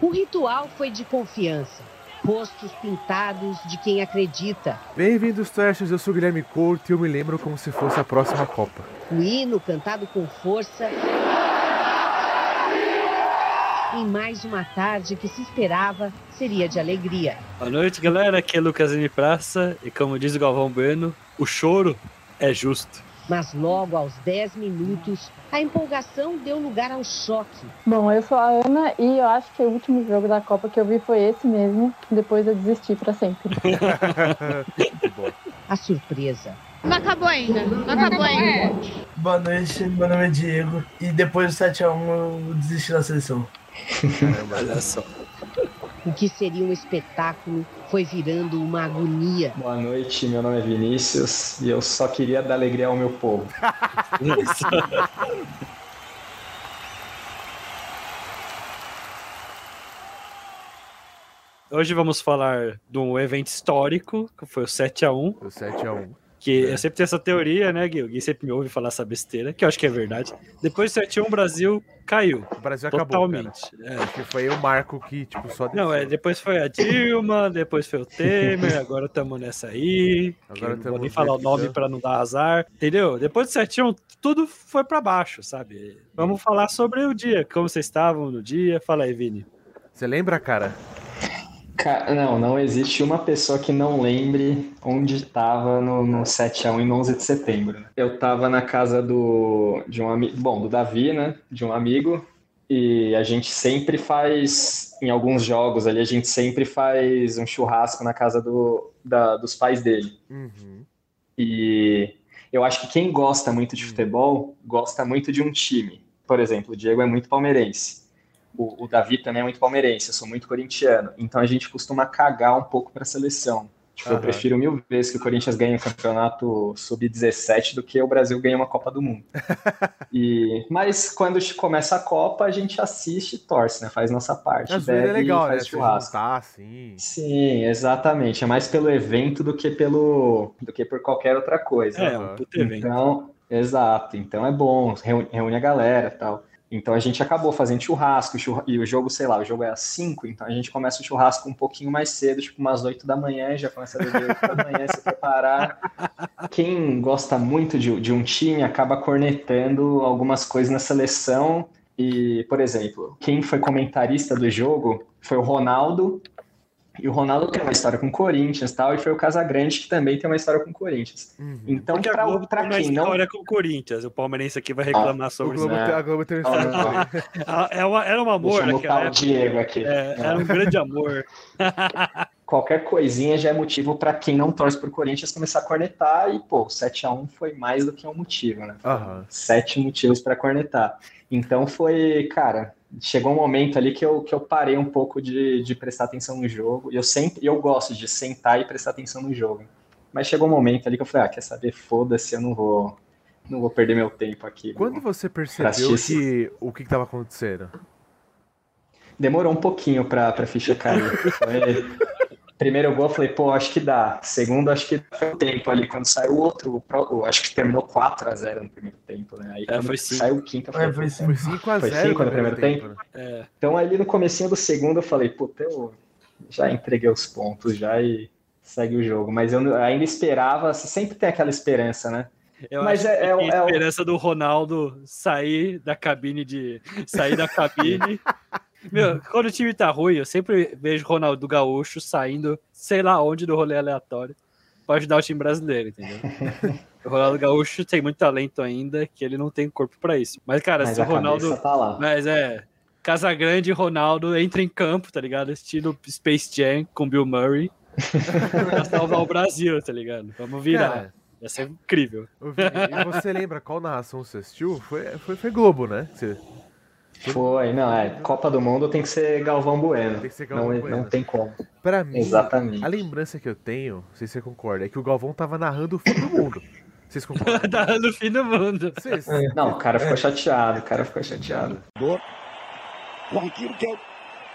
O ritual foi de confiança. Rostos pintados de quem acredita. Bem-vindos, Trashers. Eu sou Guilherme Couto e eu me lembro como se fosse a próxima Copa. O hino cantado com força. Em mais uma tarde que se esperava seria de alegria. Boa noite, galera. Aqui é Lucas M. Praça e, como diz o Galvão Bueno, o choro é justo. Mas logo aos 10 minutos, a empolgação deu lugar ao choque. Bom, eu sou a Ana e eu acho que o último jogo da Copa que eu vi foi esse mesmo. Depois eu desisti para sempre. a surpresa. Não acabou ainda. Não acabou ainda. Boa noite, meu nome é Diego. E depois do 7x1 eu desisti da seleção. Caramba, olha só. O que seria um espetáculo foi virando uma agonia. Boa noite, meu nome é Vinícius e eu só queria dar alegria ao meu povo. Hoje vamos falar de um evento histórico, que foi o 7x1. O 7x1. Que é. eu sempre tenho essa teoria, né, Gui? O Gui sempre me ouve falar essa besteira, que eu acho que é verdade. Depois do 7x1, o Brasil caiu. O Brasil totalmente. acabou. Totalmente. É. Que foi o marco que, tipo, só. Não, é, depois foi a Dilma, depois foi o Temer, agora estamos nessa aí. Agora não vou nem falar o nome para não dar azar. Entendeu? Depois do 7x1, tudo foi para baixo, sabe? Vamos falar sobre o dia, como vocês estavam no dia. Fala aí, Vini. Você lembra, cara? Não, não existe uma pessoa que não lembre onde estava no, no 7x1 em 11 de setembro. Eu estava na casa do, de um amigo, bom, do Davi, né? De um amigo, e a gente sempre faz, em alguns jogos ali, a gente sempre faz um churrasco na casa do, da, dos pais dele. Uhum. E eu acho que quem gosta muito de futebol gosta muito de um time. Por exemplo, o Diego é muito palmeirense o, o, Davi também é muito palmeirense, eu sou muito corintiano. Então a gente costuma cagar um pouco para a seleção. Tipo, uhum. Eu prefiro mil vezes que o Corinthians ganhe o campeonato sub-17 do que o Brasil ganhe uma Copa do Mundo. e, mas quando começa a Copa, a gente assiste e torce, né? Faz nossa parte. Às vezes é legal, faz né? Churrasco. Juntar, assim. Sim, exatamente. É mais pelo evento do que pelo do que por qualquer outra coisa. É, um puto evento. Então, exato. Então é bom, reúne, reúne a galera tal. Então a gente acabou fazendo churrasco, e o jogo, sei lá, o jogo é às 5, então a gente começa o churrasco um pouquinho mais cedo, tipo umas 8 da manhã, já começa a beber 8 da manhã, se preparar. Quem gosta muito de, de um time acaba cornetando algumas coisas na seleção. E, por exemplo, quem foi comentarista do jogo foi o Ronaldo, e o Ronaldo tem uma história com o Corinthians tal, e foi o Casagrande que também tem uma história com o Corinthians. Uhum. Então, pra, Globo pra quem não. história com o Corinthians, o palmeirense aqui vai reclamar ah, sobre Globo isso. Tem, a Globo tem uma história. é uma, era um amor. Deixa eu o Diego aqui. É, era um grande amor. Qualquer coisinha já é motivo para quem não torce pro Corinthians começar a cornetar, e pô, 7x1 foi mais do que um motivo, né? Uhum. Sete motivos para cornetar. Então foi, cara, chegou um momento ali que eu, que eu parei um pouco de, de prestar atenção no jogo. E eu sempre eu gosto de sentar e prestar atenção no jogo. Mas chegou um momento ali que eu falei, ah, quer saber? Foda-se, eu não vou não vou perder meu tempo aqui. Quando você percebeu que o que estava acontecendo? Demorou um pouquinho para a ficha cair. Foi, Primeiro gol, eu falei, pô, acho que dá. Segundo, acho que foi o tempo ali. Quando saiu o outro, acho que terminou 4x0 no primeiro né? Aí é, foi cinco. saiu o quinto, é, foi 5x0 foi 5 no primeiro tempo. tempo. É. Então, ali no comecinho do segundo, eu falei, puta, eu já entreguei os pontos já e segue o jogo. Mas eu ainda esperava, você sempre tem aquela esperança, né? Eu Mas acho é, é, é, a esperança do Ronaldo sair da cabine de. sair da cabine Meu, quando o time tá ruim, eu sempre vejo o Ronaldo Gaúcho saindo, sei lá onde, do rolê aleatório, pra ajudar o time brasileiro, entendeu? o Ronaldo Gaúcho tem muito talento ainda, que ele não tem corpo para isso. Mas, cara, Mas se o Ronaldo. Tá Mas é. Casagrande e Ronaldo entra em campo, tá ligado? Estilo Space Jam com Bill Murray. pra salvar o Brasil, tá ligado? Vamos virar. Cara, Ia ser incrível. E você lembra qual narração você assistiu? Foi, foi, foi Globo, né? Você... Foi, não, é. Copa do Mundo tem que ser Galvão Bueno. Tem que ser Galvão não, Bueno. não tem como. Pra mim, Exatamente. a lembrança que eu tenho, não sei se você concorda, é que o Galvão tava narrando o fim do mundo. Vocês concordam? narrando o fim do mundo. Vocês... Não, o cara ficou chateado, o cara ficou chateado. Com aquilo que é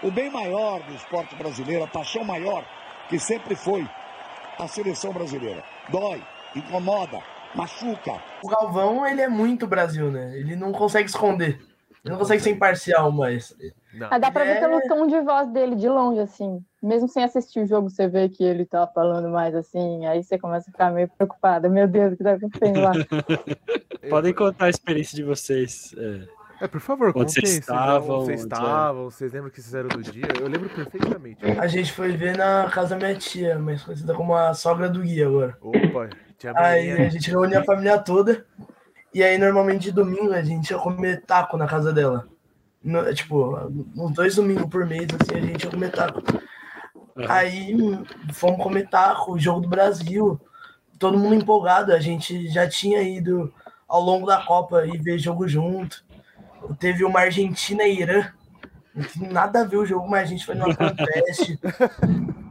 o, o bem maior do esporte brasileiro, a paixão maior que sempre foi a seleção brasileira. Dói, incomoda, machuca. O Galvão, ele é muito Brasil, né? Ele não consegue esconder. Ele não consegue ser imparcial, mas. Não. Mas dá pra ver É. pelo tom de voz dele de longe, assim. Mesmo sem assistir o jogo, você vê que ele tá falando mais assim. Aí você começa a ficar meio preocupada. Meu Deus, o que tá acontecendo lá? Podem contar a experiência de vocês. É. É, por favor, Onde contem. vocês estavam, Vocês onde é? estavam, vocês lembram o que vocês fizeram do dia? Eu lembro perfeitamente. A gente foi ver na casa da minha tia, mais conhecida como a sogra do Gui agora. Opa, tinha Aí a gente reunia a família toda. E aí, normalmente, de domingo, a gente ia comer taco na casa dela. No- tipo, uns dois domingos por mês, assim, a gente ia comer taco. Aí fomos comer taco, jogo do Brasil. Todo mundo empolgado. A gente já tinha ido ao longo da Copa e ver jogo junto. Teve uma Argentina e Irã. Nada a ver o jogo, mas a gente foi no teste.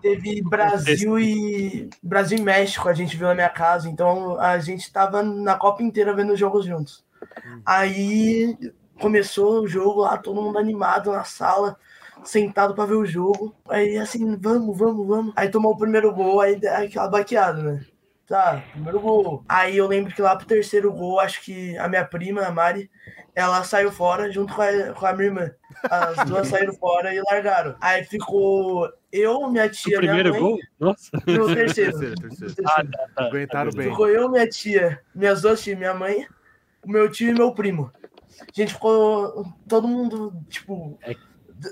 Teve Brasil e Brasil e México, a gente viu na minha casa. Então a gente tava na Copa inteira vendo os jogos juntos. Aí começou o jogo lá, todo mundo animado na sala, sentado pra ver o jogo. Aí assim, vamos, vamos, vamos. Aí tomou o primeiro gol, aí aquela baqueada, né? Tá, primeiro gol. Aí eu lembro que lá pro terceiro gol, acho que a minha prima, a Mari, ela saiu fora junto com a, com a minha irmã. As duas saíram fora e largaram. Aí ficou eu, minha O tia, minha primeiro mãe. gol? Nossa. No terceiro. Terceiro, terceiro. No Ah, terceiro. tá, tá. Aguentaram bem. Ficou eu, minha tia, minhas duas tias, minha mãe, o meu tio e meu primo. A gente ficou todo mundo, tipo, É.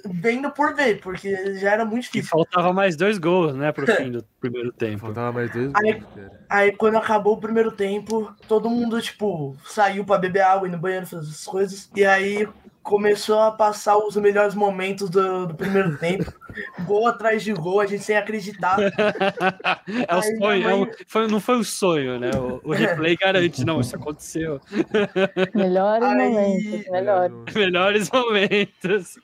vendo por ver, porque já era muito difícil. faltava mais dois gols, né, pro fim do primeiro tempo. Faltava mais dois Aí- gols, cara. Aí quando acabou o primeiro tempo, todo mundo, tipo, saiu pra beber água, ir no banheiro, fazer essas coisas. E aí começou a passar os melhores momentos do, do primeiro tempo. Gol atrás de gol, a gente sem acreditar. É o sonho, é mãe- um- foi- não foi o sonho, né? O, o replay garante, não, isso aconteceu. Melhores Aí- momentos, melhores. Melhores momentos.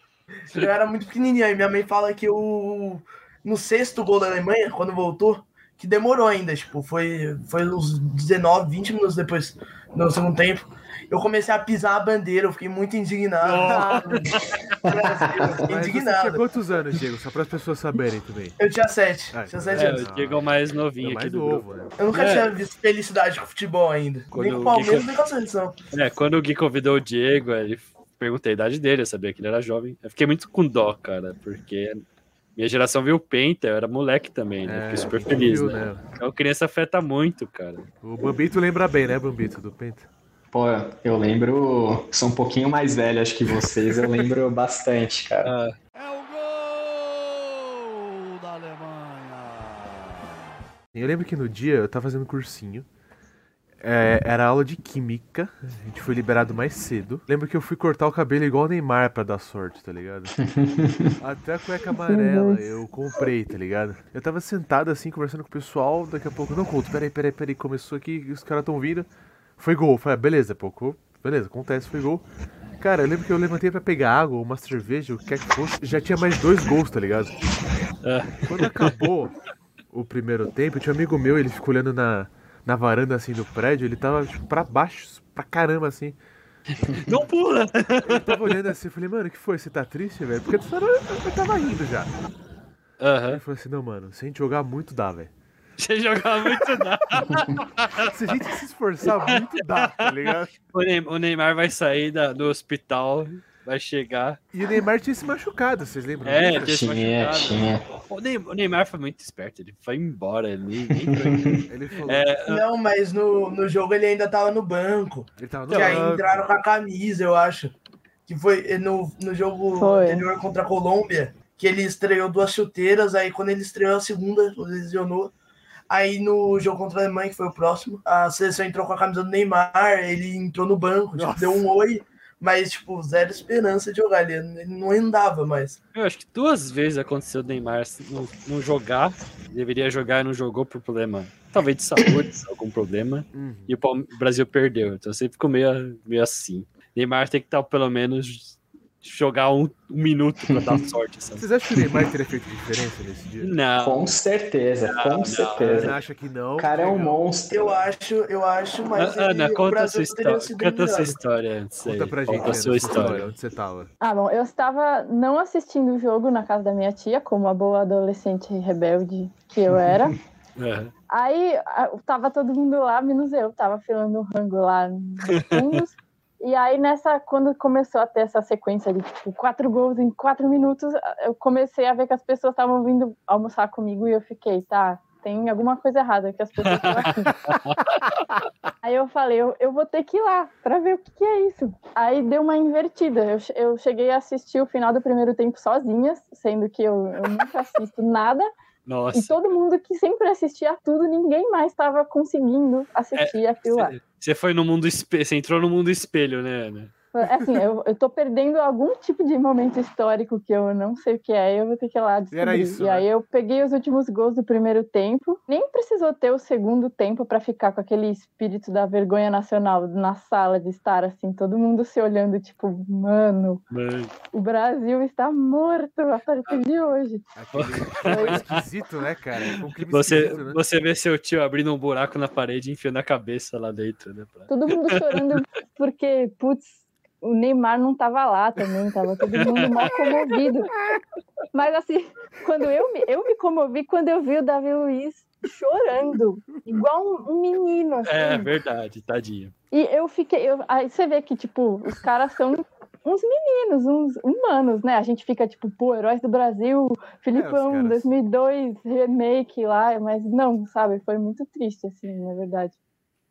Eu era muito pequenininho, aí minha mãe fala que o no sexto gol da Alemanha, quando voltou, que demorou ainda, tipo, foi, foi uns 19, 20 minutos depois no segundo tempo. Eu comecei a pisar a bandeira, eu fiquei muito indignado. Fiquei Mas você tinha indignado. quantos anos, Diego? Só para as pessoas saberem também. Eu tinha sete, Ah, tinha sete É, anos. o Diego é o mais É novinho aqui mais do novo, grupo. né? Eu nunca É. tinha visto felicidade com futebol ainda. Quando nem com o o Palmeiras, Gui- nem com a seleção. É, quando o Gui convidou o Diego, ele perguntei a idade dele, eu sabia que ele era jovem. Eu fiquei muito com dó, cara, porque minha geração viu o Penta, eu era moleque também, né? Fiquei super feliz, viu, né? Então criança afeta muito, cara. O Bambito lembra bem, né, Bambito, do Penta? Pô, eu lembro, sou um pouquinho mais velho, acho que vocês, eu lembro bastante, cara. Ah, É o gol da Alemanha. Eu lembro que no dia eu tava fazendo cursinho. É, era aula de química. A gente foi liberado mais cedo. Lembro que eu fui cortar o cabelo igual o Neymar pra dar sorte, tá ligado? Até a cueca amarela eu comprei, tá ligado? Eu tava sentado assim, conversando com o pessoal. Daqui a pouco, não conto, peraí, peraí, peraí. Começou aqui, os caras tão vindo. Foi gol. Falei, ah, beleza, pouco. Beleza, acontece, foi gol. Cara, eu lembro que eu levantei pra pegar água, uma cerveja, o que quer que fosse. Já tinha mais dois gols, tá ligado? Quando acabou o primeiro tempo, tinha um amigo meu, ele ficou olhando na, na varanda assim do prédio, ele tava tipo, pra baixo, pra caramba assim. Não pula! Ele tava olhando assim, eu falei, mano, o que foi? Você tá triste, velho? Porque tu eu, eu tava rindo já. Aham. Ele falou assim, não, mano, se a gente jogar muito dá, velho. Você jogava muito nada. Se a gente se esforçar muito dá, tá ligado? O Neymar vai sair da- do hospital, vai chegar. E o Neymar tinha se machucado, vocês lembram? É, disso? tinha se Tinha, machucado. tinha. O Ney- o Neymar foi muito esperto, ele foi embora, ele. Ele falou, É, Não, mas no, no jogo ele ainda tava no banco. ele tava no Que aí banco. entraram com a camisa, eu acho. Que foi no, no jogo Foi. anterior contra a Colômbia, que ele estreou duas chuteiras, aí quando ele estreou a segunda, lesionou. Aí no jogo contra a Alemanha, que foi o próximo, a seleção entrou com a camisa do Neymar, ele entrou no banco, tipo, deu um oi, mas tipo, zero esperança de jogar. Ele, ele não andava mais. Eu acho que duas vezes aconteceu o Neymar não, não jogar, deveria jogar e não jogou por problema, talvez de saúde, algum problema, Uhum. e o Brasil perdeu, então sempre ficou meio, meio assim. Neymar tem que estar pelo menos jogar um, um minuto pra dar sorte, sabe? Vocês acham que o Neymar teria feito diferença nesse dia? Não, Com certeza, Não, com não, Você certeza. acha que não? O cara é um monstro. Eu acho, eu acho, mas Ana, ele, conta a sua história. Conta a sua história antes aí. Conta pra gente, Conta a sua história. Onde você tava? Ah, bom, eu estava não assistindo o jogo na casa da minha tia, como a boa adolescente rebelde que eu era. É. Aí tava todo mundo lá, menos eu. Tava filando um rango lá nos fundos. E aí, nessa, quando começou a ter essa sequência de tipo, quatro gols em quatro minutos, eu comecei a ver que as pessoas estavam vindo almoçar comigo e eu fiquei, tá, tem alguma coisa errada que as pessoas estão aqui. aí eu falei, eu, eu vou ter que ir lá para ver o que, que, é isso. Aí deu uma invertida. Eu, eu cheguei a assistir o final do primeiro tempo sozinha, sendo que eu, eu nunca assisto nada. Nossa. E todo mundo que sempre assistia tudo, ninguém mais estava conseguindo assistir é, aquilo lá. Você foi no mundo espelho, você entrou no mundo espelho, né, Ana? É assim, eu, eu tô perdendo algum tipo de momento histórico que eu não sei o que é, eu vou ter que ir lá descobrir. Era isso, e né? aí eu peguei os últimos gols do primeiro tempo, nem precisou ter o segundo tempo para ficar com aquele espírito da vergonha nacional na sala de estar assim, todo mundo se olhando, tipo, mano, mano. o Brasil está morto a partir de hoje. Aquele... esquisito, né, cara? Um você, né? você vê seu tio abrindo um buraco na parede e enfiando a cabeça lá dentro, né? Pra... Todo mundo chorando porque, putz, o Neymar não estava lá também, estava todo mundo mal comovido. Mas assim, quando eu me, eu me comovi quando eu vi o Davi Luiz chorando, igual um, menino. Assim. É verdade, tadinho. E eu fiquei. Eu, aí você vê que, tipo, os caras são uns meninos, uns humanos, né? A gente fica tipo, pô, Heróis do Brasil, Filipão, é, caras... 2002, remake lá, mas não, sabe? Foi muito triste, assim, na verdade.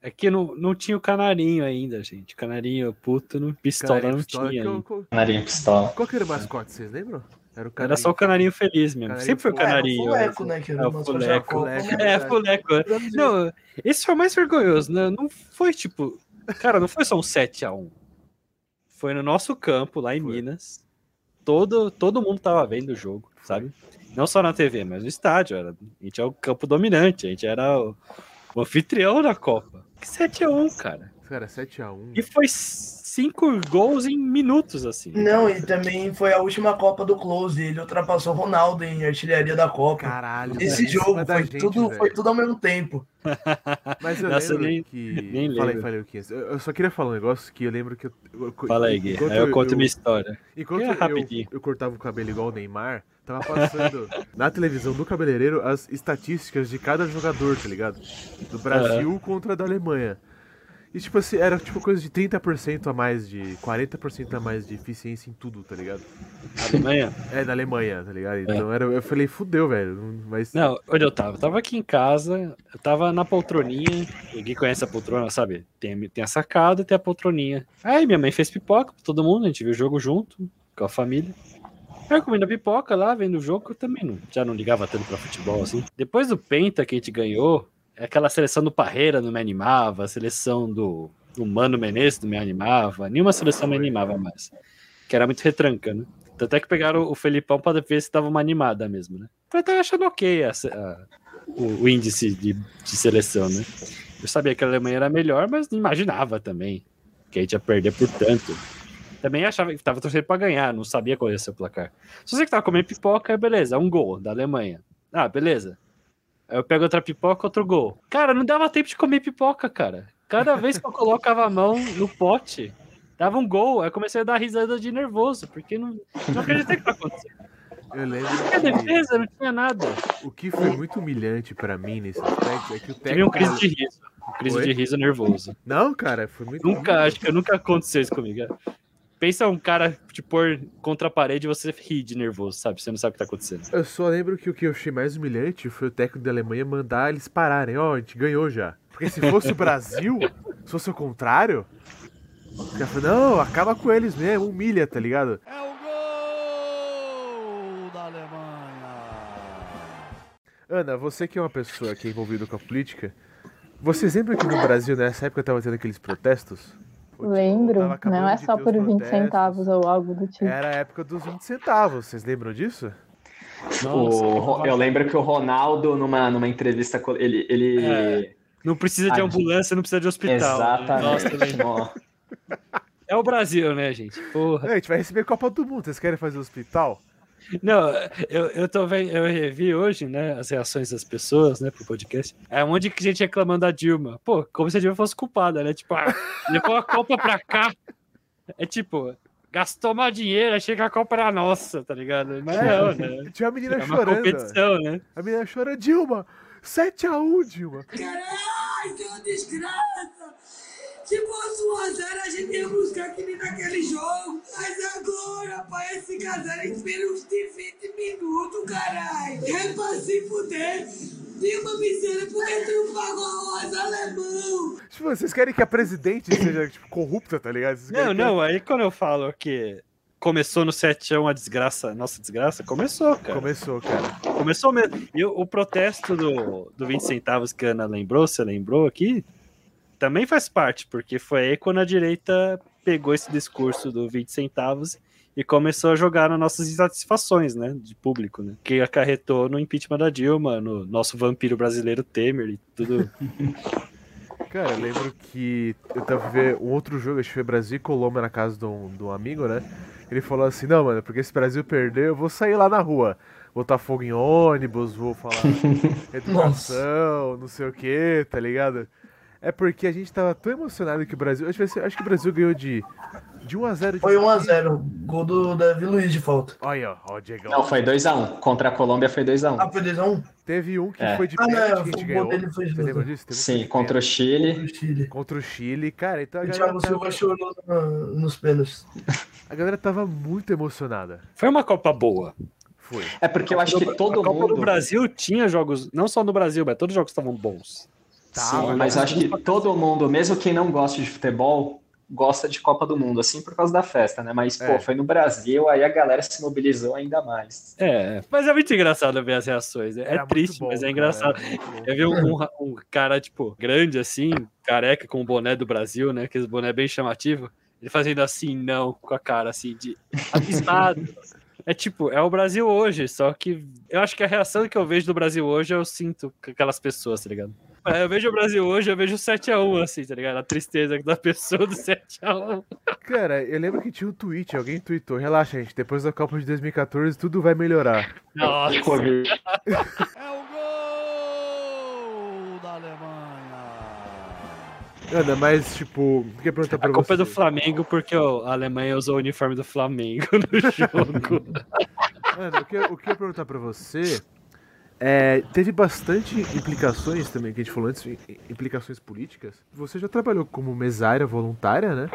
É que não, não tinha o canarinho ainda, gente. Canarinho puto, no pistola canarinho não pistola tinha. Eu, eu... Canarinho pistola. Qual que era o mascote, vocês lembram? Era, era, só o canarinho feliz mesmo. Canarinho Sempre foi o canarinho. É, fuleco, né? Que é, o fuleco. É, fuleco. Não, esse foi o mais vergonhoso, né? Não foi tipo. Cara, não foi só um 7x1. Foi no nosso campo, lá em foi. Minas. Todo, todo mundo tava vendo o jogo, sabe? Não só na TV, mas no estádio. Era, a gente é o campo dominante, a gente era o, o anfitrião da Copa. Que 7x1, cara. Cara, 7x1. E foi cinco gols em minutos, assim. Não, e também foi a última Copa do Close. Ele ultrapassou o Ronaldo em artilharia da Copa. Caralho. Esse jogo foi, gente, tudo, foi tudo ao mesmo tempo. Mas eu Nossa, lembro nem, que. Nem lembro. Falei, falei o que? Eu só queria falar um negócio que eu lembro que eu. Fala aí, Gui. Aí eu, eu conto eu, minha história. Enquanto é eu, eu cortava o cabelo igual o Neymar. Tava passando na televisão do cabeleireiro as estatísticas de cada jogador, tá ligado? Do Brasil uhum. contra a da Alemanha. E tipo assim, era tipo coisa de 30% a mais de. 40% a mais de eficiência em tudo, tá ligado? Alemanha? É, na Alemanha, tá ligado? Então é. era, eu falei, fudeu, velho. Mas... Não, onde eu tava? Eu tava aqui em casa, eu tava na poltroninha. Ninguém conhece a poltrona, sabe? Tem, tem a sacada e tem a poltroninha. Aí minha mãe fez pipoca pra todo mundo, a gente viu o jogo junto, com a família. Eu comendo pipoca lá, vendo o jogo, eu também não, já não ligava tanto pra futebol assim. Depois do Penta que a gente ganhou, aquela seleção do Parreira não me animava, a seleção do, do Mano Menezes não me animava, nenhuma seleção me animava mais. Que era muito retranca, né? Tanto é que pegaram o Felipão para ver se tava uma animada mesmo, né? Eu até achando ok a, a, o, o, índice de, de seleção, né? Eu sabia que a Alemanha era melhor, mas não imaginava também que a gente ia perder por tanto. Também achava que tava torcendo para ganhar, não sabia qual ia ser o placar. Só sei que tava comendo pipoca, beleza, um gol da Alemanha. Ah, beleza. Aí eu pego outra pipoca, outro gol. Cara, não dava tempo de comer pipoca, cara. Cada vez que eu colocava a mão no pote, dava um gol. Aí eu comecei a dar risada de nervoso, porque não, não acreditei que tá acontecendo. Eu lembro. Não tinha defesa, não tinha nada. O que foi muito humilhante para mim nesse aspecto é que o técnico. Tive um crise de riso. Um crise Oi? de riso nervoso. Não, cara, foi muito. Nunca, acho que nunca aconteceu isso comigo. Pensa um cara te pôr contra a parede e você ri de nervoso, sabe? Você não sabe o que tá acontecendo. Eu só lembro que o que eu achei mais humilhante foi o técnico da Alemanha mandar eles pararem. Ó, oh, a gente ganhou já. Porque se fosse o Brasil, se fosse o contrário, o cara falou, não, acaba com eles mesmo, humilha, tá ligado? É o gol da Alemanha. Ana, você que é uma pessoa que é envolvida com a política, vocês lembram que no Brasil, nessa época, tava tendo aqueles protestos? Lembro, não é só por 20 centavos ou algo do tipo. Era a época dos 20 centavos, vocês lembram disso? O, eu lembro que o Ronaldo, numa, numa entrevista, ele. ele... É, não precisa de ambulância, não precisa de hospital. Exatamente. Nossa, é o Brasil, né, gente? Porra. É, a gente vai receber Copa do Mundo, vocês querem fazer hospital? Não, eu, eu tô vendo, eu revi hoje, né, as reações das pessoas, né, pro podcast. É um monte de gente reclamando da Dilma. Pô, como se a Dilma fosse culpada, né? Tipo, ah, levou a Copa pra cá. É tipo, gastou mais dinheiro, achei que a Copa era nossa, tá ligado? Mas não, né? Tinha a menina é chorando. competição, né? A menina chora, Dilma, 7x1, Dilma. Caralho, que desgraça! Se fosse 1x0, a gente ia buscar que nem naquele jogo. Mas agora, pai, esse casal espera uns de 20 minutos, caralho. É pra se fuder. Dilma Miséria, por que tu não pagou arroz alemão? Tipo, vocês querem que a presidente seja tipo, corrupta, tá ligado? Vocês Não, querem que- não, aí quando eu falo que começou no 7x1 a desgraça, nossa desgraça, começou, cara. Começou, cara. Começou mesmo. E o, o protesto do, do 20 centavos que a Ana lembrou, você lembrou aqui, também faz parte, porque foi aí quando a direita pegou esse discurso do 20 centavos e começou a jogar nas nossas insatisfações, né, de público, né, que acarretou no impeachment da Dilma, no nosso vampiro brasileiro Temer e tudo. Cara, eu lembro que eu tava ver um outro jogo, acho que foi Brasil e Colômbia na casa de um, de um amigo, né? Ele falou assim, não, mano, porque se o Brasil perder, eu vou sair lá na rua. Botar fogo em ônibus, vou falar educação, não sei o que, tá ligado? É porque a gente tava tão emocionado que o Brasil. Acho, acho que o Brasil ganhou de, de 1x0 de Foi 1x0. Gol do Davi Luiz de falta. Olha, ó, ó, o Diegão. Não, foi 2x1. Contra a Colômbia foi 2x1. Ah, foi 2x1? Teve um que É. foi de Ah, pênalti não, que a gente o gol ganhou. dele foi de Você lembra disso? Teve um Sim, foi contra o. Chile. Contra o Chile, cara, então a O galera, Thiago Silva tava, chorou no- nos pênaltis. a galera tava muito emocionada. Foi uma Copa boa. Foi. É porque eu acho que todo a Copa mundo. do Brasil tinha jogos, não só no Brasil, mas todos os jogos estavam bons. Sim, mas acho que todo mundo, mesmo quem não gosta de futebol, gosta de Copa do Mundo, assim por causa da festa, né? Mas, pô, É. foi no Brasil, aí a galera se mobilizou ainda mais. É, mas é muito engraçado ver as reações. É Era muito triste, bom, mas é cara, engraçado. muito bom. Eu vi um, um- um cara, tipo, grande assim, careca com o boné do Brasil, né? Aquele boné bem chamativo. Ele fazendo assim, não, com a cara assim, de abismado. É tipo, é o Brasil hoje, só que eu acho que a reação que eu vejo do Brasil hoje eu sinto com aquelas pessoas, tá ligado? Eu vejo o Brasil hoje, eu vejo o 7x1, assim, tá ligado? A tristeza da pessoa do 7x1. Cara, eu lembro que tinha um tweet, alguém tweetou, relaxa, gente, depois da Copa de 2014 tudo vai melhorar. Nossa? É o gol da Alemanha. Ana, mas, tipo, queria perguntar pra a culpa você. é do Flamengo porque ó, a Alemanha usou o uniforme do Flamengo no jogo. Ana, o que, eu- o que eu ia perguntar pra você é, teve bastante implicações também, que a gente falou antes, i- implicações políticas. Você já trabalhou como mesária voluntária, né?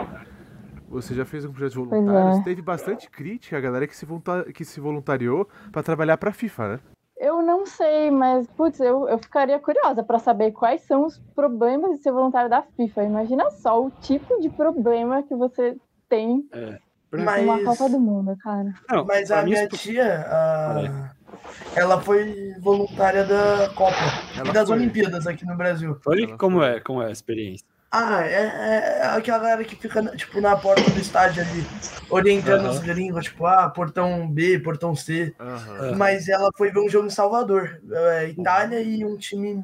Você já fez um projeto voluntários. é. Teve bastante crítica, a galera que se, que se voluntariou pra trabalhar pra FIFA, né? Eu não sei, mas, putz, eu, eu ficaria curiosa para saber quais são os problemas de ser voluntário da FIFA. Imagina só o tipo de problema que você tem Mas, numa Copa do Mundo, cara. Não, mas a minha tia, a- ela foi voluntária da Copa Ela e das foi. Olimpíadas aqui no Brasil. Ela Como foi. é? Como é a experiência? Ah, é, é aquela galera que fica, tipo, na porta do estádio ali, orientando Aham. os gringos, tipo, ah, portão B, portão C. Aham. Mas ela foi ver um jogo em Salvador, é, Itália e um time,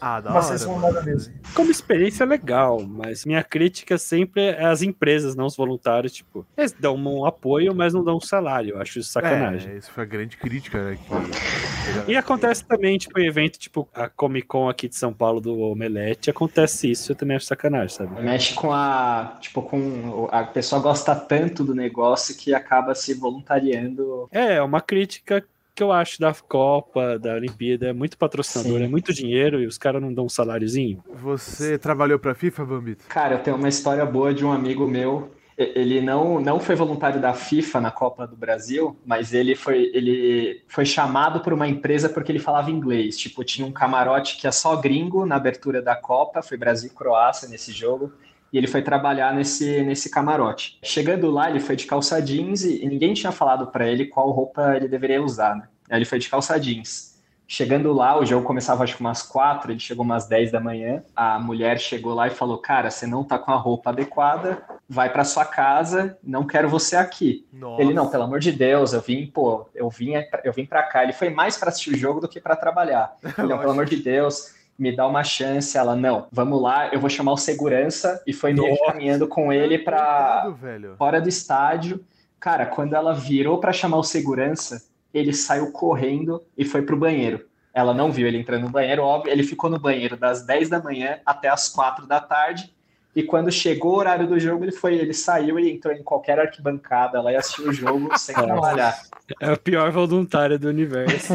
Ah, da uma hora. sessão nada mesmo. Como experiência é legal, mas minha crítica sempre é as empresas, não os voluntários. Tipo, eles dão um apoio, mas não dão um salário. Eu acho isso sacanagem. É, isso foi a grande crítica, né? Que... E acontece também, tipo, em evento, tipo, a Comic Con aqui de São Paulo do Omelete, acontece isso, eu também acho sacanagem, sabe? Mexe com a. Tipo, com. A pessoa gosta tanto do negócio que acaba se voluntariando. É, é uma crítica que eu acho da Copa, da Olimpíada, é muito patrocinador, Sim. é muito dinheiro e os caras não dão um saláriozinho. Você trabalhou pra FIFA, Bambito? Cara, eu tenho uma história boa de um amigo meu. E- Ele não, não foi voluntário da FIFA na Copa do Brasil, mas ele foi, ele foi chamado por uma empresa porque ele falava inglês. Tipo, tinha um camarote que é só gringo na abertura da Copa, foi Brasil e Croácia nesse jogo, e ele foi trabalhar nesse, nesse camarote. Chegando lá, ele foi de calça jeans e, ninguém tinha falado para ele qual roupa ele deveria usar, né? Aí ele foi de calça jeans. Chegando lá, o jogo começava acho que umas quatro, ele chegou umas 10 da manhã. A mulher chegou lá e falou: Cara, você não tá com a roupa adequada, vai para sua casa, não quero você aqui. Nossa. Ele, não, pelo amor de Deus, eu vim, pô, eu vim, eu vim pra cá. Ele foi mais para assistir o jogo do que para trabalhar. Ele, não, pelo amor de Deus, me dá uma chance. Ela, não, vamos lá, eu vou chamar o segurança. E foi meio caminhando com ele pra fora do estádio. Cara, quando ela virou para chamar o segurança, ele saiu correndo e foi pro banheiro. Ela não viu ele entrando no banheiro, óbvio. Ele ficou no banheiro das 10 da manhã até as 4 da tarde. E quando chegou o horário do jogo, ele foi, ele saiu e entrou em qualquer arquibancada lá e assistiu o jogo sem trabalhar. É o pior voluntário do universo.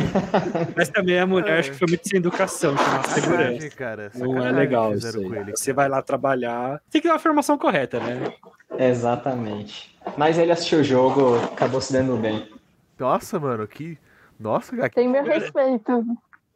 Mas também a mulher acho que foi muito sem educação, com a segurança. cara. Não é legal isso aí. Você vai lá trabalhar. Tem que dar a formação correta, né? Exatamente. Mas ele assistiu o jogo, acabou se dando bem. Nossa, mano, que. Nossa, cara. Tem meu respeito.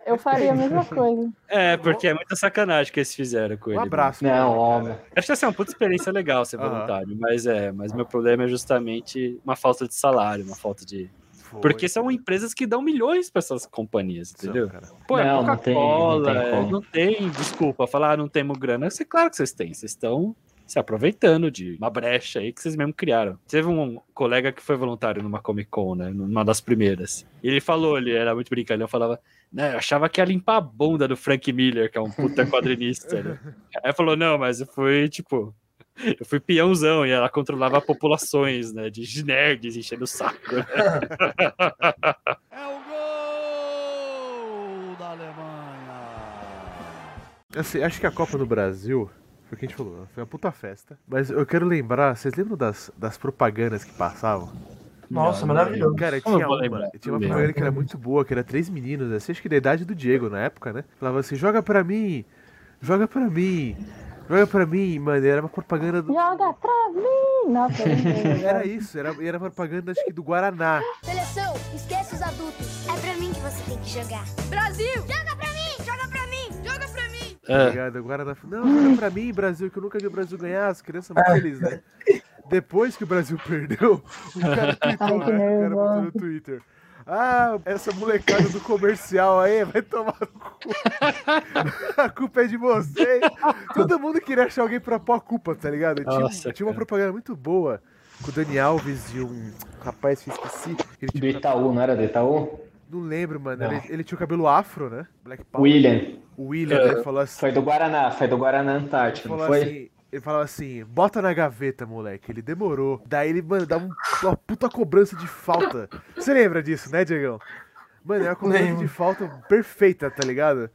Eu faria a mesma coisa. É, porque é muita sacanagem que eles fizeram com ele. Um abraço. Não, óbvio. Acho que assim, é uma puta experiência legal ser voluntário, mas é, mas meu problema é justamente uma falta de salário, uma falta de. Foi. Porque são empresas que dão milhões para essas companhias, entendeu? cara. Pô, é Não, não tem- Coca-Cola, não tem é, não tem desculpa falar, ah, não temos grana. É claro que vocês têm, vocês estão se aproveitando de uma brecha aí que vocês mesmo criaram. Teve um colega que foi voluntário numa Comic Con, né, numa das primeiras. E ele falou, ele era muito brincalhão, falava, né, eu achava que ia limpar a bunda do Frank Miller, que é um puta quadrinista, né? Aí falou, não, mas eu fui, tipo, eu fui peãozão e ela controlava populações, né, de nerds enchendo o saco. né? É o gol da Alemanha. Assim, acho que a Copa no Brasil, foi o que a gente falou, foi uma puta festa. Mas eu quero lembrar, vocês lembram das, das propagandas que passavam? Nossa, Não, maravilhoso. Cara, tinha uma, lembrar? tinha uma que era muito boa, que era três meninos, assim, acho que da idade do Diego na época, né? Falava assim, joga pra mim, joga pra mim, joga pra mim, mano, era uma propaganda do... Joga pra mim! Nossa, Era isso, era, era propaganda acho que do Guaraná. Seleção, esquece os adultos. É pra mim que você tem que jogar. Brasil! Joga pra mim! Joga pra mim! Joga pra mim! Tá É. ligado? Agora na... Não, joga pra mim, Brasil, que eu nunca vi o Brasil ganhar, as crianças muito felizes, né? Depois que o Brasil perdeu, o cara tweetou, Ai, né? O cara botou no Twitter. Ah, essa molecada do comercial aí vai tomar no cu. A culpa é de vocês. Todo mundo queria achar alguém pra pôr a culpa, tá ligado? Tinha, Nossa, tinha uma propaganda muito boa com o Dani Alves e um rapaz que esqueci. Ele Do Itaú, não era do Itaú? não lembro, mano. Não. Ele, ele tinha o cabelo afro, né? Black Power. William. O William, É. ele falou assim. Foi do Guaraná, foi do Guaraná Antártico, não foi? assim, ele falava assim, bota na gaveta, moleque. Ele demorou. Daí ele, mano, dá um- uma puta cobrança de falta. Você lembra disso, né, Diegão? Mano, é uma cobrança Lembro. de falta perfeita, tá ligado?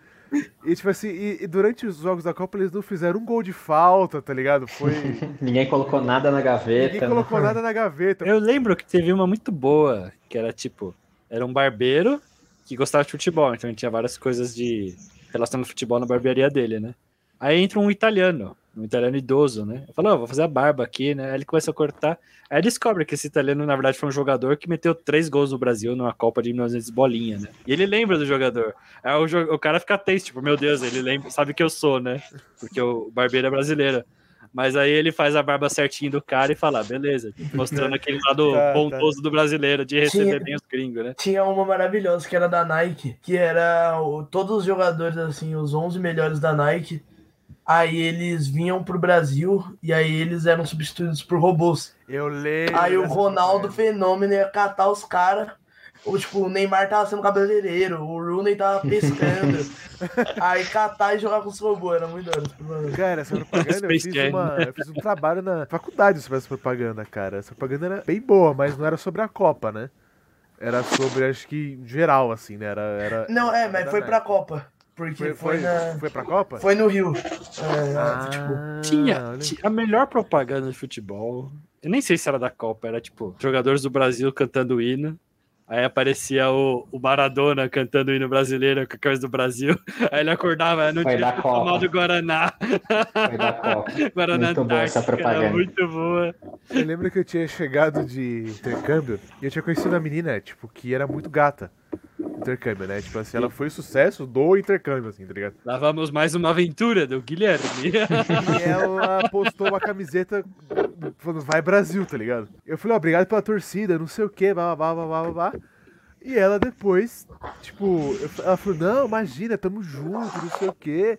E tipo assim, e, e durante os jogos da Copa eles não fizeram um gol de falta, tá ligado? Foi. Ninguém colocou nada na gaveta. Ninguém colocou né? nada na gaveta. Eu lembro que teve uma muito boa, que era tipo, era um barbeiro que gostava de futebol, então ele tinha várias coisas de relacionado ao futebol na barbearia dele, né? Aí entra um italiano, um italiano idoso, né? Falou, "Ó, vou fazer a barba aqui, né? Aí ele começa a cortar. Aí descobre que esse italiano, na verdade, foi um jogador que meteu três gols no Brasil numa Copa de 1900 bolinha, né? E ele lembra do jogador. Aí o, jo- o cara fica tenso, tipo, meu Deus, ele lembra, sabe que eu sou, né? Porque o barbeiro é brasileiro. Mas aí ele faz a barba certinho do cara e fala, "Ah, beleza, mostrando aquele lado Tá, tá. bondoso do brasileiro, de receber Tinha- bem os gringos, né? Tinha uma maravilhosa que era da Nike, que era o- todos os jogadores, assim, os 11 melhores da Nike. Aí eles vinham pro Brasil e aí eles eram substituídos por robôs. Eu lembro. Aí o Ronaldo propaganda. Fenômeno ia catar os caras. Ou, tipo, o Neymar tava sendo cabeleireiro, o Rooney tava pescando. aí catar e jogar com os robôs, era muito propaganda. Cara, essa propaganda eu fiz, uma, eu fiz um trabalho na faculdade sobre essa propaganda, cara. Essa propaganda era bem boa, mas não era sobre a Copa, né? Era sobre, acho que, geral, assim, né? Era, era, Não, é, era mas foi pra Copa. Porque Foi, foi, na. foi pra Copa? Foi no Rio. É, tipo, Ah, Tinha, olha. ti- a melhor propaganda de futebol. Eu nem sei se era da Copa, era tipo, jogadores do Brasil cantando o hino. Aí aparecia o, o Maradona cantando o hino brasileiro com a camisa do Brasil. Aí ele acordava, Foi tinha que tomar Copa. do Guaraná. Foi da Copa. Guaraná Muito boa essa Antártica, propaganda. Era muito boa. Eu lembro que eu tinha chegado de intercâmbio e eu tinha conhecido uma menina, tipo, que era muito gata. Intercâmbio, né? Tipo assim, ela foi sucesso do intercâmbio, assim, tá ligado? Lá vamos mais uma aventura do Guilherme. E ela postou uma camiseta falando, vai Brasil, tá ligado? Eu falei, ó, obrigado pela torcida, não sei o que, blá, blá, blá, blá, blá, blá. E ela depois, tipo, ela falou, não, imagina, tamo junto, não sei o que.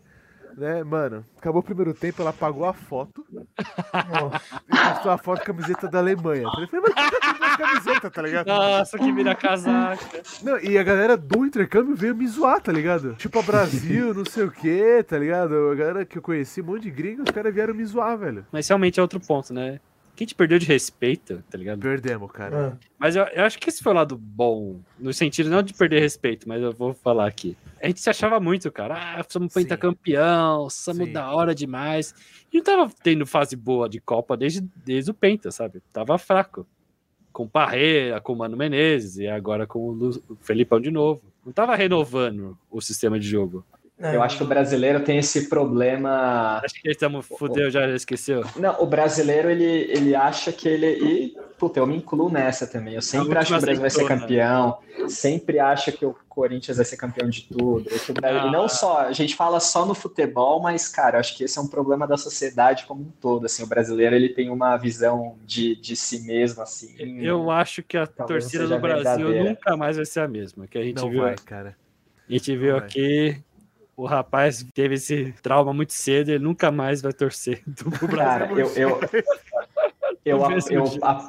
Né, mano, acabou o primeiro tempo, ela apagou a foto e postou a foto com a camiseta da Alemanha. Eu falei, mas que tá camiseta, tá ligado? Nossa, que vira casaca. Não, e a galera do intercâmbio veio me zoar, tá ligado? Tipo, a Brasil, não sei o que, tá ligado? A galera que eu conheci, um monte de gringos, os caras vieram me zoar, velho. Mas realmente é outro ponto, né? Que a gente perdeu de respeito, tá ligado? Perdemos, cara. Ah, Mas eu, eu acho que esse foi o lado bom, no sentido não de perder respeito, mas eu vou falar aqui. A gente se achava muito, cara. Ah, somos Sim. pentacampeão, somos Sim. da hora demais. E não tava tendo fase boa de Copa desde, desde o Penta, sabe? Tava fraco. Com Parreira, com o Mano Menezes e agora com o, Lu, o Felipão de novo. Não tava renovando o sistema de jogo. É, Eu acho que o brasileiro tem esse problema. Acho que estamos fudeu, já esqueceu. Não, o brasileiro ele, ele acha que ele. E, puta, eu me incluo nessa também. Eu sempre acho que o Brasil vai ser azeitona. campeão. Sempre acha que o Corinthians vai ser campeão de tudo. que o Brasil- Ah. Não só, a gente fala só no futebol, mas, cara, eu acho que esse é um problema da sociedade como um todo. Assim, o brasileiro ele tem uma visão de, de si mesmo, assim. Eu acho que a Talvez torcida do Brasil verdadeira. nunca mais vai ser a mesma. Que a gente Não viu, vai, cara. a gente viu aqui. O rapaz teve esse trauma muito cedo, ele nunca mais vai torcer do Brasil. Cara, eu, eu, eu, eu,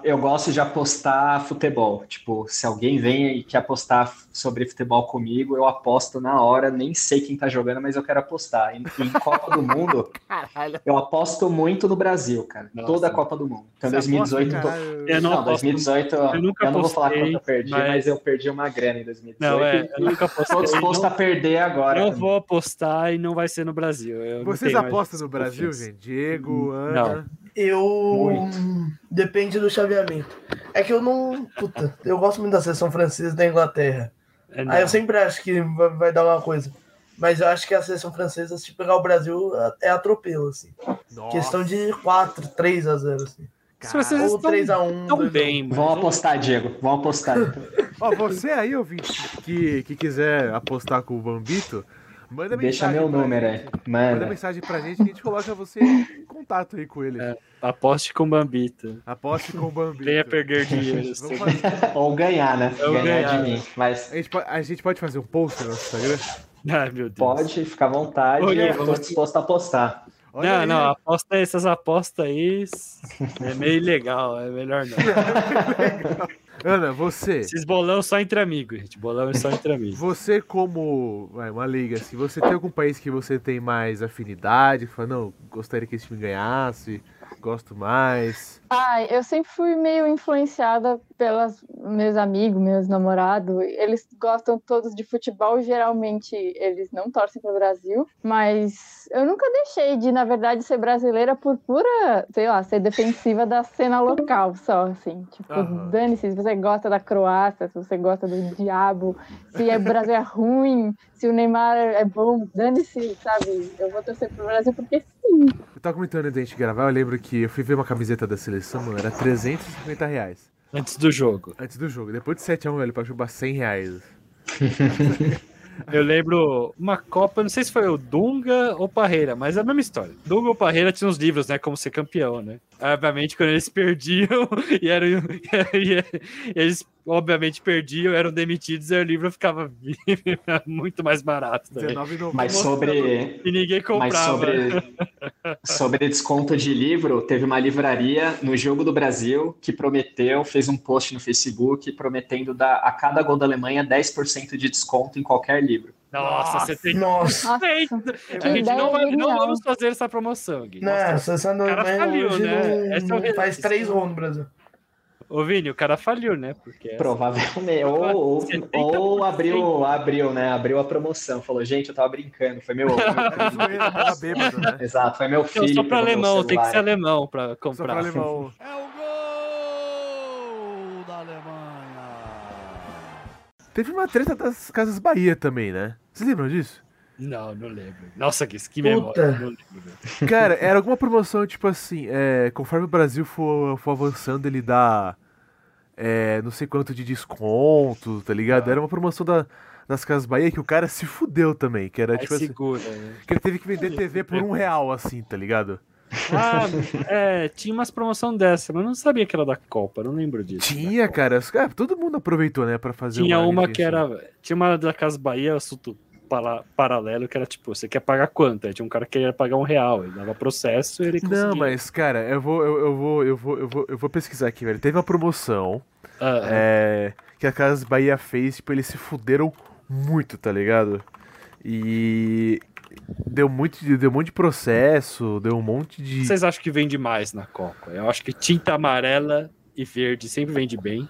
eu gosto de apostar futebol. Tipo, se alguém vem e quer apostar sobre futebol comigo, eu aposto na hora. Nem sei quem tá jogando, mas eu quero apostar. Em, em Copa do Mundo, Caralho. eu aposto muito no Brasil, cara. Nossa. Toda a Copa do Mundo. Então, Você 2018. aposta, tô-. Eu não Não, aposto- 2018 eu, eu nunca não vou falar quanto eu perdi, mas- mas... eu perdi uma grana em 2018. Não, é, eu nunca Tô apostei. disposto não, a perder agora. não também. vou apostar e não vai ser no Brasil. Eu não Vocês mais apostam no Brasil, gente? Diego, Ana. Eu. Depende do chaveamento. É que eu não. Puta, eu gosto muito da seleção francesa da Inglaterra. É, não. Aí eu sempre acho que vai, dar uma coisa. Mas eu acho que a seleção francesa, se pegar o Brasil, é atropelo, assim. Nossa, Questão de 4, 3 a 0 assim. Se vocês Ou estão 3 a 1 tão 2 a 1. bem. Vamos apostar, Diego. Vamos apostar. então. Ó, você aí, ouvinte, que, que quiser apostar com o Bambito, manda Deixa mensagem meu número gente. aí. Manda Manda. mensagem pra gente que a gente coloca você em contato aí com ele. É. Aposte com Bambita. Aposte com o Bambito. Venha perder dinheiro. Ou ganhar, né? Ou ganhar, ganhar. de mim. Mas a, gente pode, a gente pode fazer um post no nosso Instagram? Ai, meu Deus. pode, fica à vontade. Olha, eu tô vamos- disposto a apostar. Olha não, aí. não, aposta, essas apostas aí é meio ilegal, é melhor não. Ana, você. Esses bolão só entre amigos, gente. Bolão é só entre amigos. Você como vai, uma liga, assim, você tem algum país que você tem mais afinidade? Fala, não, gostaria que esse time ganhasse, gosto mais. Ai, eu sempre fui meio influenciada pelos meus amigos, meus namorados. Eles gostam todos de futebol, geralmente eles não torcem para o Brasil, mas eu nunca deixei de, na verdade, ser brasileira por pura, sei lá, ser defensiva da cena local só, assim. Tipo, Aham. dane-se se você gosta da Croácia, se você gosta do diabo, se o Brasil é ruim, se o Neymar é bom, dane-se, sabe? Eu vou torcer pro Brasil porque sim. Eu tava comentando antes da gente gravar, eu lembro que eu fui ver uma camiseta da seleção, mano, era 350 reais. Antes do jogo. Antes do jogo. Depois de 7x1, velho, pra chubar 100 reais. Eu lembro uma Copa, não sei se foi o Dunga ou Parreira, mas é a mesma história. Dunga ou Parreira tinha uns livros, né? Como ser campeão, né? Obviamente, quando eles perdiam e eram. e eles, obviamente, perdiam, eram demitidos, e o livro ficava muito mais barato. Também. R$19,90. Mas sobre, E ninguém comprava. mas sobre, sobre desconto de livro, teve uma livraria no Jogo do Brasil que prometeu, fez um post no Facebook prometendo dar a cada gol da Alemanha 10% de desconto em qualquer livro. Nossa, você tem Nossa. Nossa, A gente não, vai, não vamos fazer essa promoção, Gui. Não, a seleção da cara faliu, né? não, é não faz três gols no Brasil. Ô, Vini, o cara faliu, né? Porque essa- Provavelmente. Ou, ou, 70%. ou abriu, abriu, né? Abriu a promoção. Falou, gente, eu tava brincando. Foi meu. Bêbado, né? Exato, foi meu filho. só que pra alemão, tem que ser alemão pra Só comprar. pra alemão. É o gol da Alemanha. Teve uma treta das Casas Bahia também, né? Vocês lembram disso? Não, não lembro. Nossa, que, que Puta. memória. Não lembro. velho. Cara, era alguma promoção, tipo assim, é, conforme o Brasil for, for avançando, ele dá é, não sei quanto de desconto, tá ligado? Era uma promoção da, das Casas Bahia que o cara se fudeu também, que era Aí tipo assim, segura, né? que ele teve que vender TV por um real, assim, tá ligado? Ah, é, tinha umas promoção dessa, mas eu não sabia que era da Copa, não lembro disso. Tinha, cara, cara, todo mundo aproveitou, né, pra fazer Tinha uma marketing, que era. Tinha uma da Casa Bahia, para- paralelo, que era tipo, você quer pagar quanto? Aí tinha um cara que queria pagar um real, ele dava processo e ele conseguia. Não, mas, cara, eu vou, eu, eu vou, eu vou, eu vou, eu vou pesquisar aqui, velho. Teve uma promoção Ah, é, que a Casas Bahia fez, tipo, eles se fuderam muito, tá ligado? E deu muito, de- deu um monte de processo, deu um monte de. Vocês acham que vende mais na Copa? Eu acho que tinta amarela e verde sempre vende bem.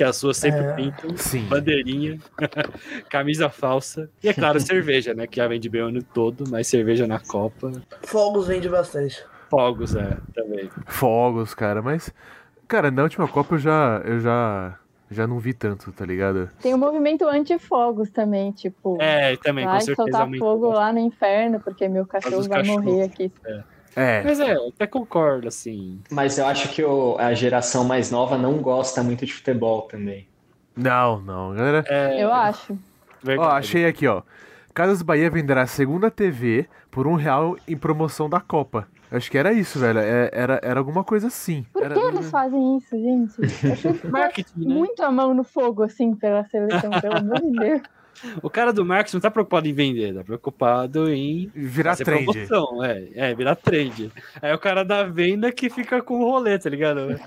Que as suas sempre É. pintam. Sim. Bandeirinha, camisa falsa. E é claro, cerveja, né? Que já vende bem o ano todo, mas cerveja na Copa. Fogos vende bastante. Fogos, é, também. Fogos, cara, mas. Cara, na última Copa eu já. Eu já. Já não vi tanto, tá ligado? Tem o movimento anti-fogos também, tipo. É, também, com vai certeza soltar fogo lá no inferno, porque meu cachorro vai cachorros. morrer aqui. É. Mas é, eu até concordo, assim. Mas eu acho que o- a geração mais nova não gosta muito de futebol também. Não, não, galera. É, Eu acho. verdade. Ó, achei aqui, ó. Casas Bahia venderá a segunda TV por um real em promoção da Copa. Acho que era isso, velho. É- Era, era alguma coisa assim. Por Era- que eles fazem isso, gente? Eu Marketing, né? muito a mão no fogo, assim, pela seleção, pelo amor de Deus. O cara do marketing não tá preocupado em vender, tá preocupado em Virar fazer trend. promoção. É, é, virar trend. Aí o cara da venda que fica com o rolê, tá ligado?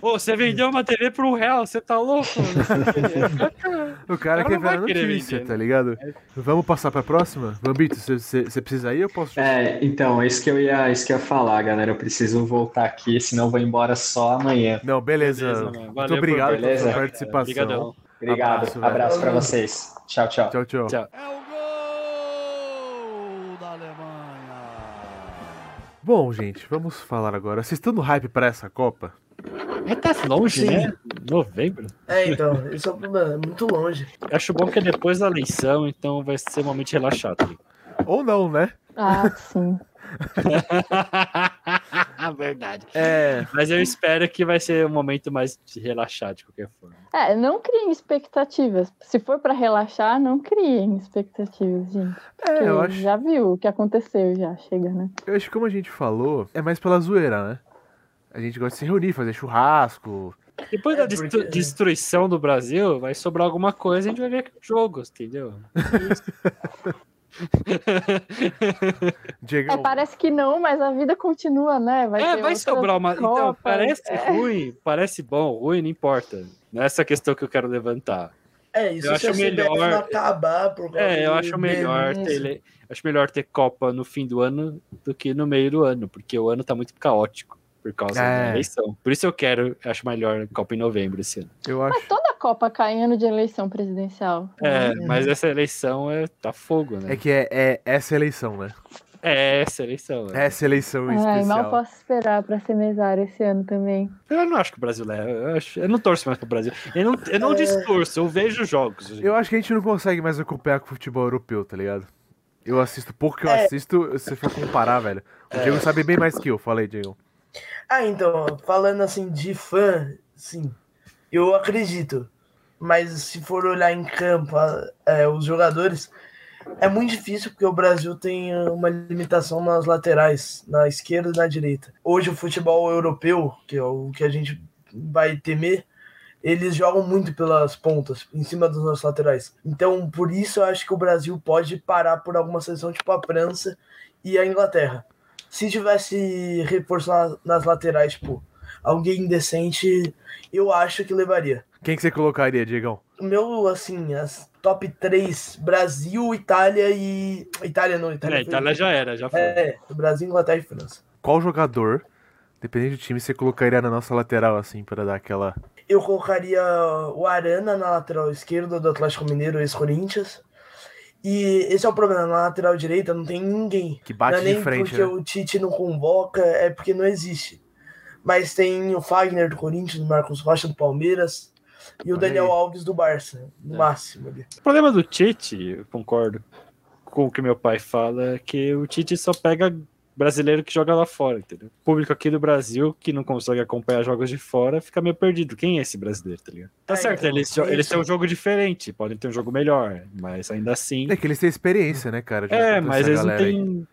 Pô, você vendeu uma TV por um real, você tá louco? O cara O cara quer ver a querer notícia, vender, né? tá ligado? Vamos passar pra próxima? Bambito, você- precisa ir ou eu posso É, então, isso que eu ia, isso que eu ia falar, galera. Eu preciso voltar aqui, senão eu vou embora só amanhã. Não, beleza. Beleza. Muito obrigado pela beleza? sua participação. Obrigadão. Obrigado. Abraço, Abraço, pra vocês. Tchau, tchau. Tchau, tchau. Tchau. É o gol da Alemanha. Bom, gente, vamos falar agora. Vocês estão no hype pra essa Copa? É, tá longe, Sim. né? Novembro. É, então, isso é é muito longe. Eu acho bom que é depois da eleição, então vai ser um momento relaxado. Ou não, né? Ah, sim. Verdade. É. Mas eu espero que vai ser um momento mais de relaxar, de qualquer forma. É, não criem expectativas. Se for pra relaxar, não criem expectativas, gente. É, eu acho, Já viu o que aconteceu, já chega, né? eu acho que como a gente falou, é mais pela zoeira, né? A gente gosta de se reunir, fazer churrasco. Depois É, da destru- porque- destruição do Brasil, vai sobrar alguma coisa e a gente vai ver jogos, entendeu? Diegão, É, parece que não, mas a vida continua, né? Vai é, vai sobrar uma. Então, Copas, parece é. ruim, parece bom, ruim, não importa. Não é essa questão que eu quero levantar. É, isso Eu a acho melhor- acabar por É, eu acho melhor ter, acho melhor ter Copa no fim do ano do que no meio do ano, porque o ano tá muito caótico por causa É. da eleição. Por isso eu quero, acho melhor Copa em novembro esse ano. eu acho. Toda a Copa cai em ano de eleição presidencial. É, mas essa eleição é tá fogo, né? É que é, é essa eleição, né? É essa eleição. né? Essa eleição em Ai, mal especial. posso esperar pra ser mesário esse ano também. Eu não acho que o Brasil leva. Eu, acho- eu não torço mais pro Brasil. Eu não, eu não distorço, eu vejo jogos. Eu acho que a gente não consegue mais acompanhar com o futebol europeu, tá ligado? Eu assisto pouco que eu É. assisto, se for comparar, velho. O Diego sabe bem mais que eu. Fala aí, Diego. Ah, então, falando assim de fã, sim, eu acredito. Mas se for olhar em campo é, os jogadores, é muito difícil porque o Brasil tem uma limitação nas laterais, na esquerda e na direita. Hoje o futebol europeu, que é o que a gente vai temer, eles jogam muito pelas pontas, em cima dos nossos laterais. Então, por isso eu acho que o Brasil pode parar por alguma seleção tipo a França e a Inglaterra. Se tivesse reforço na- nas laterais, tipo, alguém decente, eu acho que levaria. Quem que você colocaria, Diegão? O meu, assim, as top 3, Brasil, Itália e. Itália não, Itália. É, foi- Itália já era, já foi. É, Brasil, Inglaterra e França. Qual jogador, dependendo do time, você colocaria na nossa lateral, assim, pra dar aquela. Eu colocaria o Arana na lateral esquerda do Atlético Mineiro, ex-Corinthians. E esse é o problema, na lateral direita não tem ninguém. Que bate não é nem de frente, porque né? o Tite não convoca, é porque não existe. Mas tem o Fagner do Corinthians, o Marcos Rocha do Palmeiras e o Daniel. Alves do Barça, no É. máximo ali. O problema do Tite, eu concordo com o que meu pai fala, é que o Tite só pega brasileiro que joga lá fora, entendeu? O público aqui do Brasil, que não consegue acompanhar jogos de fora, fica meio perdido. Quem é esse brasileiro, tá ligado? Tá É, certo, então, eles, é eles têm um jogo diferente, podem ter um jogo melhor, mas ainda assim. É que eles têm experiência, né, cara? É, mas eles não aí. têm.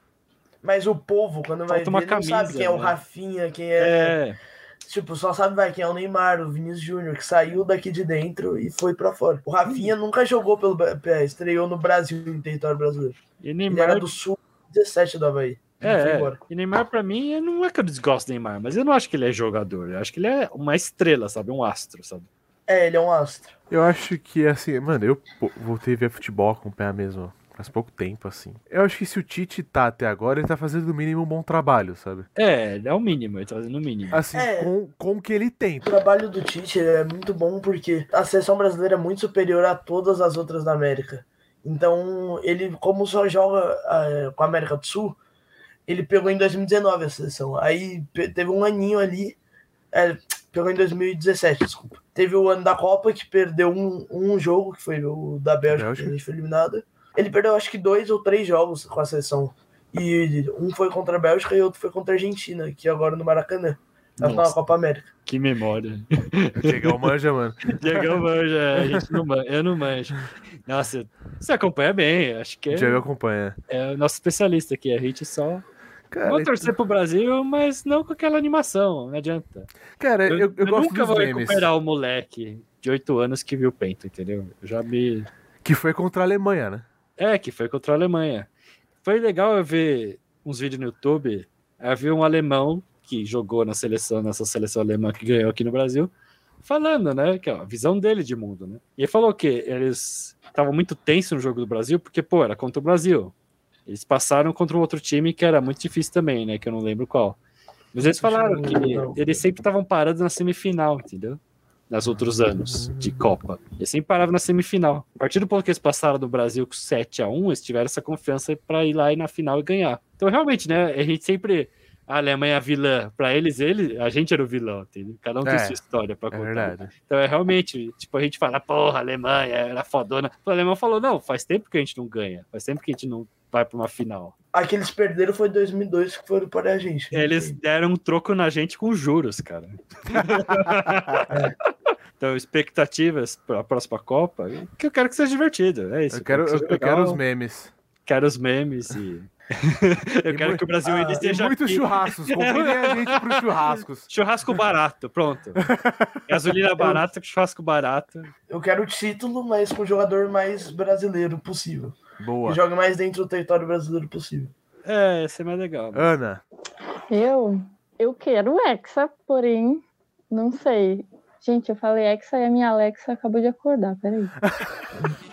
Mas o povo, quando vai Falta uma ver, não sabe camisa, quem é o né? Rafinha, quem é... É, Tipo, só sabe vai quem é o Neymar, o Vinícius Júnior, que saiu daqui de dentro e foi pra fora. O Rafinha nunca jogou pelo... é, estreou no Brasil, em território brasileiro. e Ele era Neymar. do Sul 17 do Havaí. É, é. e Neymar pra mim não é que eu desgosto do Neymar, mas eu não acho que ele é jogador. Eu acho que ele é uma estrela, sabe? Um astro, sabe? É, ele é um astro. Eu acho que, assim, mano, eu voltei a ver futebol, acompanhar mesmo Faz pouco tempo, assim. Eu acho que se o Tite tá até agora, ele tá fazendo no mínimo um bom trabalho, sabe? É, é o mínimo, ele tá fazendo o mínimo. Assim, É. com, com o que ele tem. O trabalho do Tite é muito bom porque a seleção brasileira é muito superior a todas as outras da América. Então, ele, como só joga eh, com a América do Sul, ele pegou em 2019 a seleção. Aí teve um aninho ali. é, pegou em 2017, desculpa. Teve o ano da Copa que perdeu um, um jogo, que foi o da Bélgica, Bélgica. que a gente foi eliminada. Ele perdeu acho que dois ou três jogos com a seleção. E um foi contra a Bélgica e outro foi contra a Argentina, que agora no Maracanã. Na final da Nossa. Copa América. Que memória. Diegão manja, mano. Diego manja, a gente não manja, eu não manjo. Nossa, você acompanha bem, acho que é, Diego acompanha. é o nosso especialista aqui. A gente só. Cara, Vou torcer pro Brasil, mas não com aquela animação, não adianta. cara eu, eu, gosto nunca vou memes. recuperar o moleque de 8 anos que viu o Pento, entendeu? Eu já me. Que foi contra a Alemanha, né? É, que foi contra a Alemanha. Foi legal eu ver uns vídeos no YouTube. Havia um alemão que jogou na seleção, nessa seleção alemã que ganhou aqui no Brasil, falando, né? Que a visão dele de mundo, né? E ele falou que eles estavam muito tensos no jogo do Brasil, porque, pô, era contra o Brasil. Eles passaram contra um outro time que era muito difícil também, né? Que eu não lembro qual. Mas eles falaram que eles sempre estavam parados na semifinal, entendeu? Nos outros anos de Copa. Eles sempre paravam na semifinal. A partir do ponto que eles passaram do Brasil com 7 a 1 eles tiveram essa confiança para ir lá e na final e ganhar. Então, realmente, né? A gente sempre. A Alemanha é a vilã. Para eles, ele, a gente era o vilão, entendeu? Cada um tem É, sua história para É contar. verdade. Então é realmente, tipo, a gente fala, porra, a Alemanha era fodona. O alemão falou, não, faz tempo que a gente não ganha, faz tempo que a gente não vai pra uma final. Aqueles perderam foi em 2002 que foram para a gente. Eles deram um troco na gente com juros, cara. então, expectativas para a próxima Copa, que eu quero que seja divertido, é isso. Eu quero, que eu, quero os memes. quero os memes e... eu E quero mu- que o Brasil ainda esteja muitos aqui. churrascos. Convidem a gente pros churrascos. Churrasco barato, pronto. Gasolina barata, churrasco barato. Eu quero o título, mas com o jogador mais brasileiro possível. Boa. Joga mais dentro do território brasileiro possível. É, isso é mais legal. Ana, Eu, eu quero Hexa, porém, não sei. Gente, eu falei Hexa e a minha Alexa acabou de acordar, peraí.